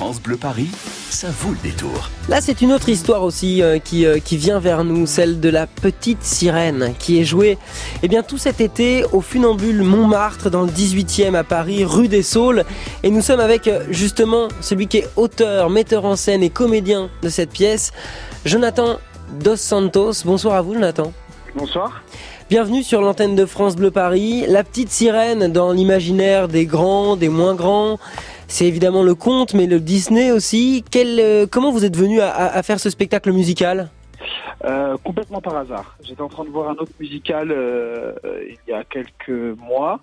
France Bleu Paris, ça vaut le détour. Là, c'est une autre histoire aussi euh, qui, euh, qui vient vers nous, celle de la petite sirène qui est jouée eh bien, tout cet été au funambule Montmartre dans le 18e à Paris, rue des Saules. Et nous sommes avec euh, justement celui qui est auteur, metteur en scène et comédien de cette pièce, Jonathan Dos Santos. Bonsoir à vous, Jonathan. Bonsoir. Bienvenue sur l'antenne de France Bleu Paris. La petite sirène dans l'imaginaire des grands, des moins grands. C'est évidemment le conte, mais le Disney aussi. Quel, euh, comment vous êtes venu à, à, faire ce spectacle musical euh, Complètement par hasard. J'étais en train de voir un autre musical euh, il y a quelques mois.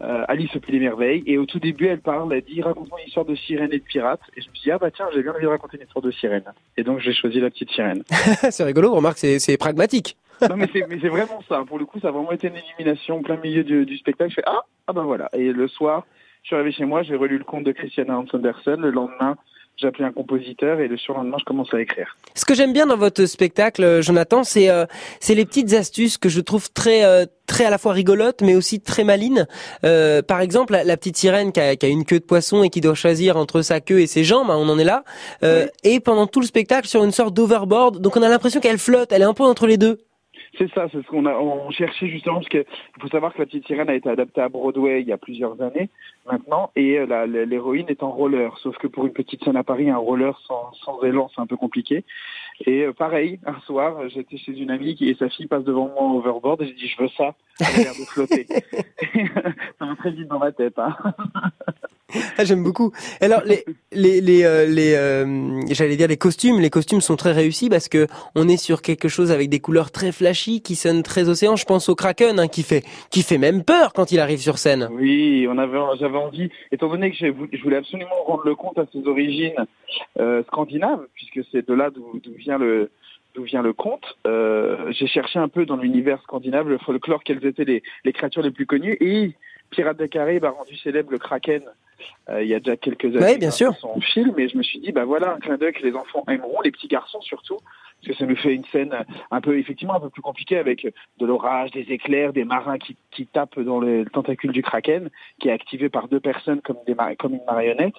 Euh, Alice au Pays des Merveilles. Et au tout début, elle parle, elle dit raconte-moi une histoire de sirène et de pirate. Et je me suis dit, ah bah tiens, j'ai bien envie de raconter une histoire de sirène. Et donc j'ai choisi la petite sirène. c'est rigolo, remarque, c'est pragmatique. non mais c'est vraiment ça. Pour le coup, ça a vraiment été une élimination plein milieu du, du spectacle. Je fais ah ah ben voilà. Et le soir, je suis arrivé chez moi, j'ai relu le conte de Christiana Hans Andersen. Le lendemain, j'ai appelé un compositeur et le surlendemain, je commence à écrire. Ce que j'aime bien dans votre spectacle, Jonathan, c'est euh, c'est les petites astuces que je trouve très euh, très à la fois rigolotes, mais aussi très malines. Euh, par exemple, la, petite sirène qui a, qui a, une queue de poisson et qui doit choisir entre sa queue et ses jambes, hein, on en est là. Euh, Et pendant tout le spectacle, sur une sorte d'overboard, donc on a l'impression qu'elle flotte, elle est un peu entre les deux. C'est ça, c'est ce qu'on a on cherchait justement parce qu'il faut savoir que la petite sirène a été adaptée à Broadway il y a plusieurs années maintenant et euh, l'héroïne est en roller. Sauf que pour une petite scène à Paris, un roller sans, sans élan, c'est un peu compliqué. Et euh, pareil, un soir, j'étais chez une amie qui, et sa fille passe devant moi en overboard et j'ai dit je veux ça, elle a l'air de flotter. ça va très vite dans ma tête. Hein. Ah, j'aime beaucoup. Alors les les les, euh, les euh, j'allais dire les costumes, les costumes sont très réussis parce que on est sur quelque chose avec des couleurs très flashy qui sonnent très océan. Je pense au Kraken hein, qui fait qui fait même peur quand il arrive sur scène. Oui, on avait j'avais envie étant donné que je voulais absolument rendre le compte à ses origines euh, scandinaves puisque c'est de là d'où vient le d'où vient le conte. Euh, j'ai cherché un peu dans l'univers scandinave, le folklore, quelles étaient les, les créatures les plus connues. Et Pirates des Caraïbes a rendu célèbre le Kraken euh, il y a déjà quelques années oui, bien sûr. son film. Et je me suis dit, bah voilà, un clin d'œil que les enfants aimeront, les petits garçons surtout, parce que ça nous fait une scène un peu, effectivement, un peu plus compliquée avec de l'orage, des éclairs, des marins qui, qui tapent dans le tentacule du Kraken, qui est activé par deux personnes comme, des, comme une marionnette.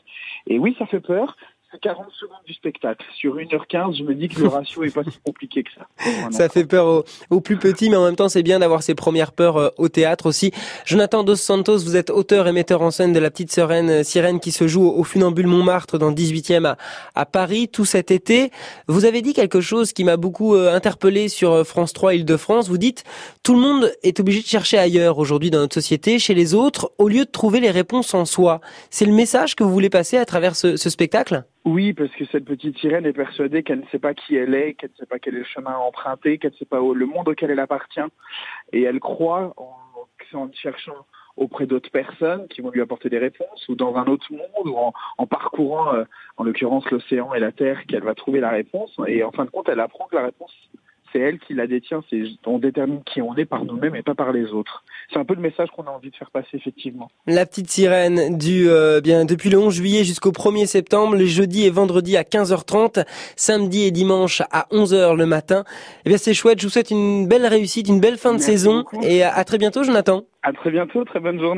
Et oui, ça fait peur. 40 secondes du spectacle. Sur 1h15, je me dis que le ratio est pas si compliqué que ça. Ça fait peur aux, plus petits, mais en même temps, c'est bien d'avoir ses premières peurs euh, au théâtre aussi. Jonathan Dos Santos, vous êtes auteur et metteur en scène de La Petite Sirène, euh, Sirène qui se joue au Funambule Montmartre dans le 18e à, Paris tout cet été. Vous avez dit quelque chose qui m'a beaucoup euh, interpellé sur France 3 Île-de-France. Vous dites, tout le monde est obligé de chercher ailleurs aujourd'hui dans notre société, chez les autres, au lieu de trouver les réponses en soi. C'est le message que vous voulez passer à travers ce spectacle? Oui, parce que cette petite sirène est persuadée qu'elle ne sait pas qui elle est, qu'elle ne sait pas quel est le chemin à emprunter, qu'elle ne sait pas le monde auquel elle appartient. Et elle croit, en, en cherchant auprès d'autres personnes qui vont lui apporter des réponses, ou dans un autre monde, ou en, parcourant, euh, en l'occurrence, l'océan et la terre, qu'elle va trouver la réponse. Et en fin de compte, elle apprend que la réponse c'est elle qui la détient. C'est on détermine qui on est par nous-mêmes et pas par les autres. C'est un peu le message qu'on a envie de faire passer effectivement. La petite sirène du euh, bien depuis le 11 juillet jusqu'au 1er septembre, les jeudis et vendredis à 15h30, samedi et dimanche à 11h le matin. Eh bien c'est chouette. Je vous souhaite une belle réussite, une belle fin de saison et à très bientôt, Jonathan. À très bientôt. Très bonne journée.